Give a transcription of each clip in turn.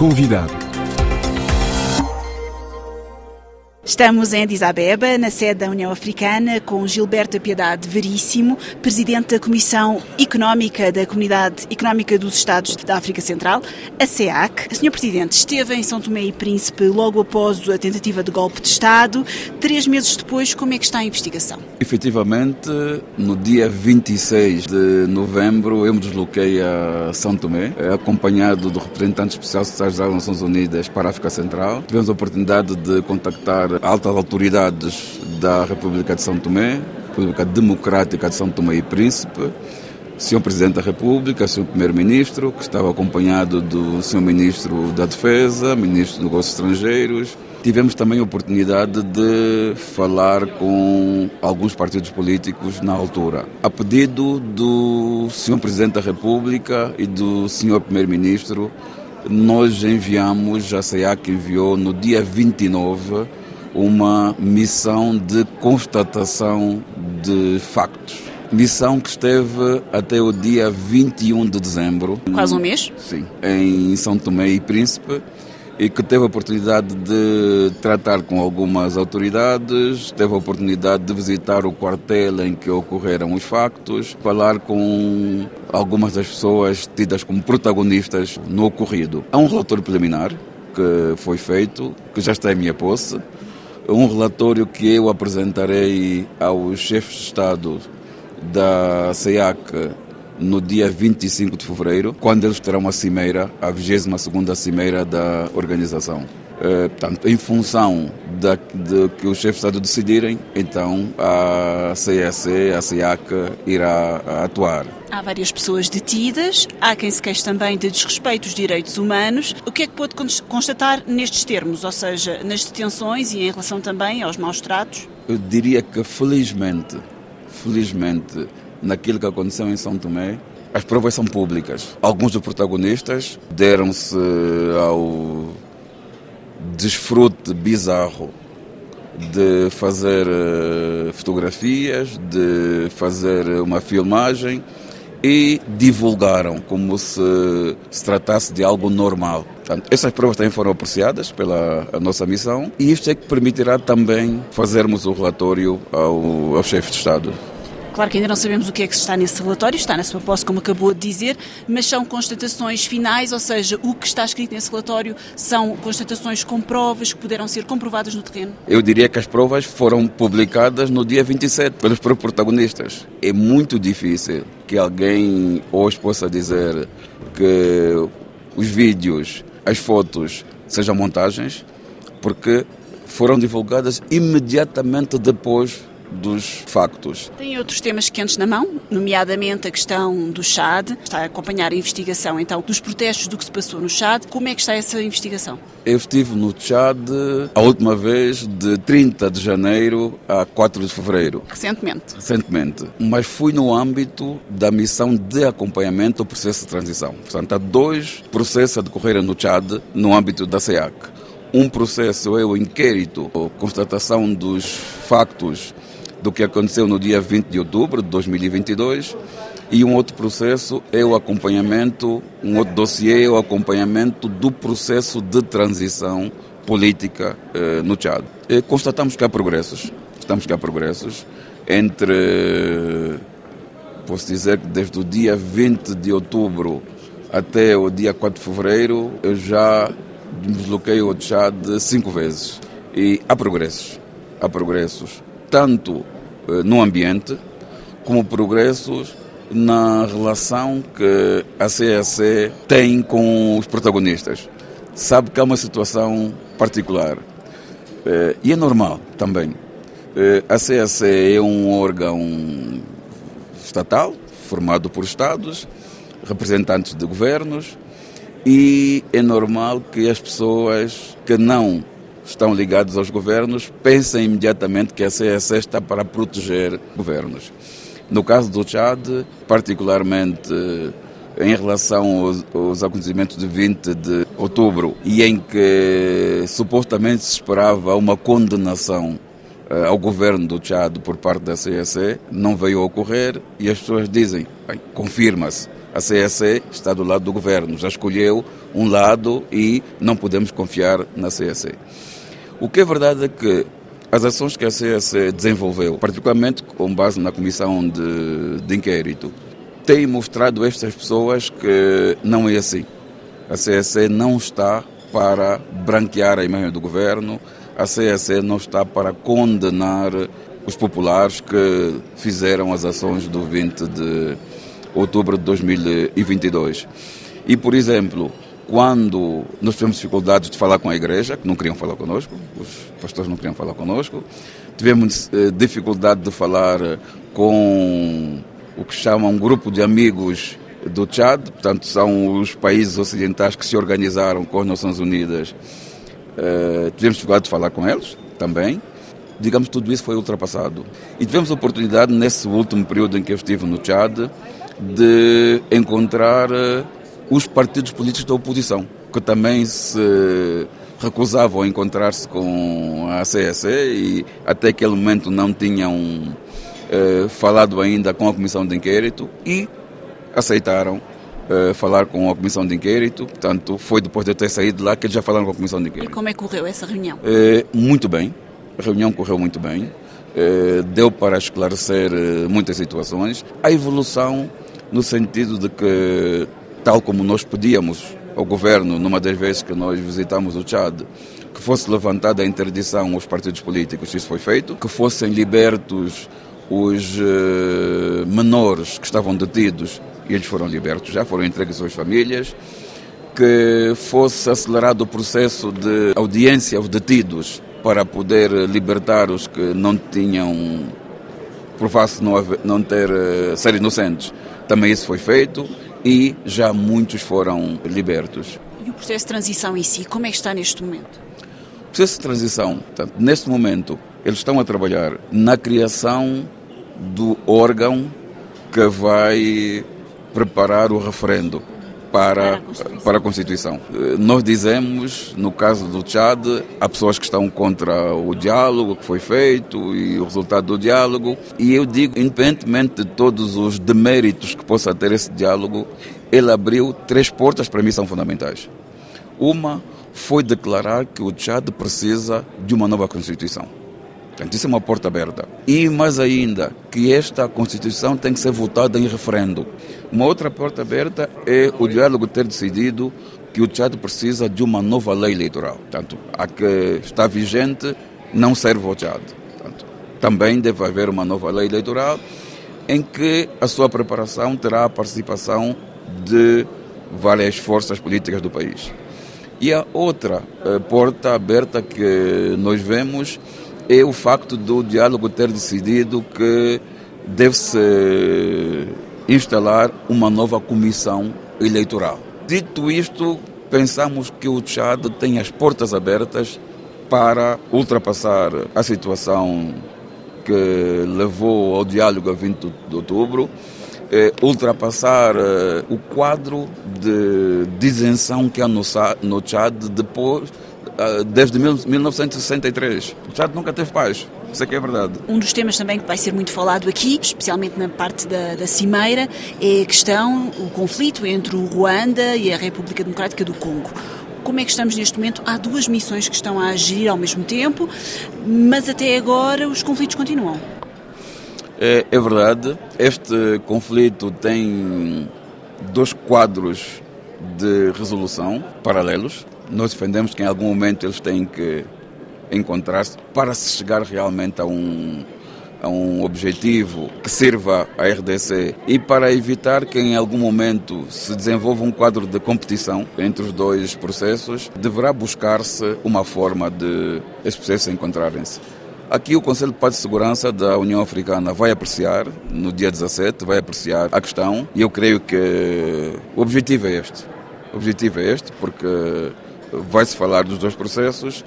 Convidado. Estamos em Addis Abeba, na sede da União Africana, com Gilberto Piedade Veríssimo, Presidente da Comissão Económica da Comunidade Económica dos Estados da África Central, a CEAC. Senhor Presidente, esteve em São Tomé e Príncipe logo após a tentativa de golpe de Estado. Três meses depois, como é que está a investigação? Efetivamente, no dia 26 de novembro, eu me desloquei a São Tomé, acompanhado do representante especial das Nações Unidas para a África Central. Tivemos a oportunidade de contactar altas autoridades da República de São Tomé, República Democrática de São Tomé e Príncipe, Sr. Presidente da República, Sr. Primeiro-Ministro, que estava acompanhado do Sr. Ministro da Defesa, Ministro dos Negócios Estrangeiros. Tivemos também a oportunidade de falar com alguns partidos políticos na altura. A pedido do Sr. Presidente da República e do Sr. Primeiro-Ministro, nós enviamos, a SEAC enviou no dia 29 uma missão de constatação de factos. Missão que esteve até o dia 21 de dezembro. Quase um mês? Sim, em São Tomé e Príncipe e que teve a oportunidade de tratar com algumas autoridades, teve a oportunidade de visitar o quartel em que ocorreram os factos, falar com algumas das pessoas tidas como protagonistas no ocorrido. Há um relatório preliminar que foi feito, que já está em minha posse, um relatório que eu apresentarei aos chefes de Estado da CEAC no dia 25 de fevereiro, quando eles terão a cimeira, a 22ª cimeira da organização. Uh, portanto, em função da, de que os chefes de Estado decidirem, então a CEC, a CEAC, irá atuar. Há várias pessoas detidas, há quem se queixe também de desrespeito aos direitos humanos. O que é que pode constatar nestes termos, ou seja, nas detenções e em relação também aos maus tratos? Eu diria que felizmente, felizmente, naquilo que aconteceu em São Tomé, as provas são públicas. Alguns dos protagonistas deram-se ao desfrute bizarro de fazer uh, fotografias, de fazer uma filmagem e divulgaram como se se tratasse de algo normal. Portanto, essas provas também foram apreciadas pela nossa missão e isto é que permitirá também fazermos o relatório ao, ao chefe de Estado. Claro que ainda não sabemos o que é que está nesse relatório, está na sua posse, como acabou de dizer, mas são constatações finais, ou seja, o que está escrito nesse relatório são constatações com provas que puderam ser comprovadas no terreno? Eu diria que as provas foram publicadas no dia 27 pelos protagonistas. É muito difícil que alguém hoje possa dizer que os vídeos, as fotos sejam montagens, porque foram divulgadas imediatamente depois dos factos. Tem outros temas quentes na mão, nomeadamente a questão do Chad. Está a acompanhar a investigação, então, dos protestos do que se passou no Chad. Como é que está essa investigação? Eu estive no Chad a última vez de 30 de janeiro a 4 de fevereiro. Recentemente? Recentemente. Mas fui no âmbito da missão de acompanhamento do processo de transição. Portanto, há dois processos a decorrerem no Chad no âmbito da SEAC. Um processo é o inquérito, a constatação dos factos do que aconteceu no dia 20 de outubro de 2022 e um outro processo é o acompanhamento, um outro dossiê é o acompanhamento do processo de transição política eh, no Tchad. E constatamos que há progressos, estamos que há progressos entre, posso dizer que desde o dia 20 de outubro até o dia 4 de fevereiro eu já desloquei ao Tchad cinco vezes e há progressos, há progressos tanto eh, no ambiente como progressos na relação que a CEC tem com os protagonistas. Sabe que há uma situação particular eh, e é normal também. Eh, a CEC é um órgão estatal formado por Estados, representantes de governos e é normal que as pessoas que não estão ligados aos governos pensem imediatamente que a CSE está para proteger governos. No caso do Chad, particularmente eh, em relação aos, aos, acontecimentos de 20 de outubro e em que supostamente se esperava uma condenação ao governo do Chad por parte da CSE, não veio a ocorrer e as pessoas dizem, confirma-se, A CEC está do lado do governo, já escolheu um lado e não podemos confiar na CEC. O que é verdade é que as ações que a CEC desenvolveu, particularmente com base na comissão de, de inquérito, têm mostrado a estas pessoas que não é assim. A CEC não está para branquear a imagem do governo, a CEC não está para condenar os populares que fizeram as ações do 20 de outubro de 2022. E, por exemplo, quando nós tivemos dificuldades de falar com a igreja, que não queriam falar conosco, os pastores não queriam falar conosco, tivemos eh, dificuldade de falar com o que chamam um grupo de amigos do Chad, portanto são os países ocidentais que se organizaram com as Nações Unidas. Uh, tivemos dificuldade de falar com eles também. Digamos, tudo isso foi ultrapassado. E tivemos a oportunidade, nesse último período em que eu estive no Chad, de encontrar uh, os partidos políticos da oposição, que também se recusavam a encontrar-se com a CSE e até aquele momento não tinham uh, falado ainda com a comissão de inquérito e aceitaram uh, falar com a comissão de inquérito. Portanto, foi depois de eu ter saído lá que eles já falaram com a comissão de inquérito. E como é que correu essa reunião? Uh, muito bem. A reunião correu muito bem. Uh, deu para esclarecer muitas situações. A evolução no sentido de que, tal como nós pedíamos ao governo, numa das vezes que nós visitamos o Chad, que fosse levantada a interdição aos partidos políticos, isso foi feito, que fossem libertos os menores que estavam detidos e eles foram libertos, já foram entregues às suas famílias, que fosse acelerado o processo de audiência aos detidos para poder libertar os que não tinham provasse não, não ter eh, ser inocentes. Também isso foi feito e já muitos foram libertos. E o processo de transição em si, como é que está neste momento? O processo de transição, portanto, neste momento, eles estão a trabalhar na criação do órgão que vai preparar o referendo para, para a Constituição. Eh, nós dizemos, no caso do Chad, há pessoas que estão contra o diálogo que foi feito e o resultado do diálogo, e eu digo, independentemente de todos os deméritos que possa ter esse diálogo, ele abriu três portas para mim são fundamentais. Uma foi declarar que o Chad precisa de uma nova Constituição. Portanto, isso é uma porta aberta. E mais ainda, que esta Constituição tem que ser votada em referendo. Uma outra porta aberta é o diálogo ter decidido que o Tchad precisa de uma nova lei eleitoral. Portanto, a que está vigente não serve ao Tchad. Portanto, também deve haver uma nova lei eleitoral em que a sua preparação terá a participação de várias forças políticas do país. E a outra eh, porta aberta que nós vemos é o facto do diálogo ter decidido que deve-se instalar uma nova comissão eleitoral. Dito isto, pensamos que o Tchad tem as portas abertas para ultrapassar a situação que levou ao diálogo a 20 de outubro, eh, ultrapassar eh, o quadro de isenção que há no, Tchad depois desde 1963. O Chad nunca teve paz. Isso é que é verdade. Um dos temas também que vai ser muito falado aqui, especialmente na parte da, da Cimeira, é a questão, o conflito entre o Ruanda e a República Democrática do Congo. Como é que estamos neste momento? Há duas missões que estão a agir ao mesmo tempo, mas até agora os conflitos continuam. É, é verdade. Este conflito tem dois quadros de resolução paralelos. Nós defendemos que em algum momento eles têm que encontrar-se para se chegar realmente a um, a um objetivo que sirva à RDC e para evitar que em algum momento se desenvolva um quadro de competição entre os dois processos, deverá buscar-se uma forma de esses processos encontrarem-se. Aqui o Conselho de Paz e Segurança da União Africana vai apreciar, no dia 17, vai apreciar a questão e eu creio que o objetivo é este. O objetivo é este, porque vai-se falar dos dois processos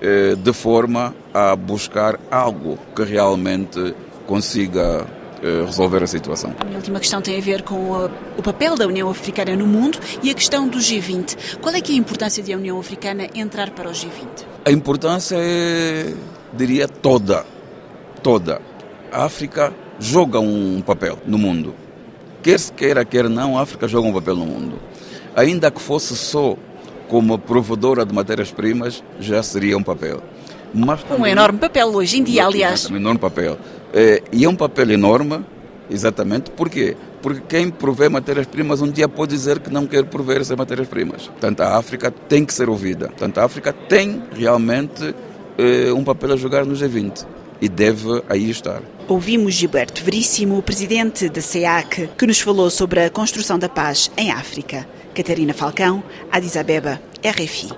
eh, de forma a buscar algo que realmente consiga eh, resolver a situação. A minha última questão tem a ver com o papel da União Africana no mundo e a questão do G20. Qual é que é a importância de a União Africana entrar para o G20? A importância é, diria, toda. Toda. A África joga um papel no mundo. quer se queira, quer não, a África joga um papel no mundo. Ainda que fosse só como provedora de matérias-primas, já seria um papel. Mas também, um enorme papel hoje em dia, aliás. Um enorme papel. É, e é um papel enorme, exatamente, por quê? Porque quem provê matérias-primas um dia pode dizer que não quer prover essas matérias-primas. Portanto, a África tem que ser ouvida. Portanto, a África tem realmente é, um papel a jogar no G20 e deve aí estar. Ouvimos Gilberto Veríssimo, presidente da SEAC, que nos falou sobre a construção da paz em África. Catarina Falcão, Addis Abeba, RFI.